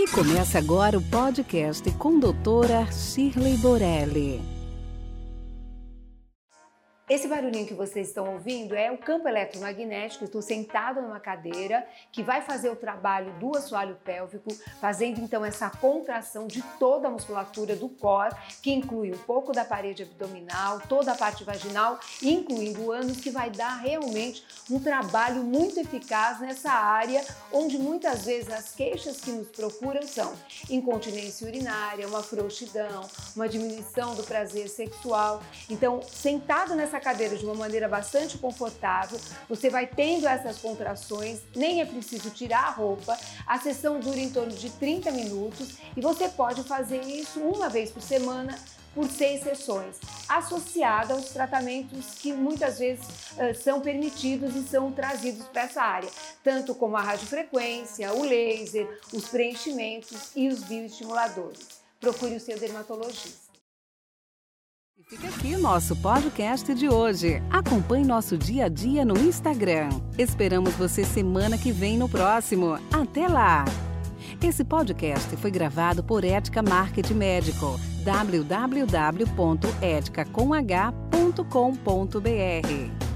E começa agora o podcast com doutora Shirley Borelli. Esse barulhinho que vocês estão ouvindo é o campo eletromagnético. Estou sentada numa cadeira que vai fazer o trabalho do assoalho pélvico, fazendo então essa contração de toda a musculatura do core, que inclui um pouco da parede abdominal, toda a parte vaginal, incluindo o ânus, que vai dar realmente um trabalho muito eficaz nessa área onde muitas vezes as queixas que nos procuram são incontinência urinária, uma frouxidão, uma diminuição do prazer sexual. Então, sentado nessa cadeira de uma maneira bastante confortável, você vai tendo essas contrações, nem é preciso tirar a roupa. A sessão dura em torno de 30 minutos e você pode fazer isso uma vez por semana por seis sessões, associada aos tratamentos que muitas vezes uh, são permitidos e são trazidos para essa área, tanto como a radiofrequência, o laser, os preenchimentos e os bioestimuladores. Procure o seu dermatologista. Fica aqui nosso podcast de hoje. Acompanhe nosso dia a dia no Instagram. Esperamos você semana que vem no próximo. Até lá! Esse podcast foi gravado por Ética Marketing Médico. www.eticacomh.com.br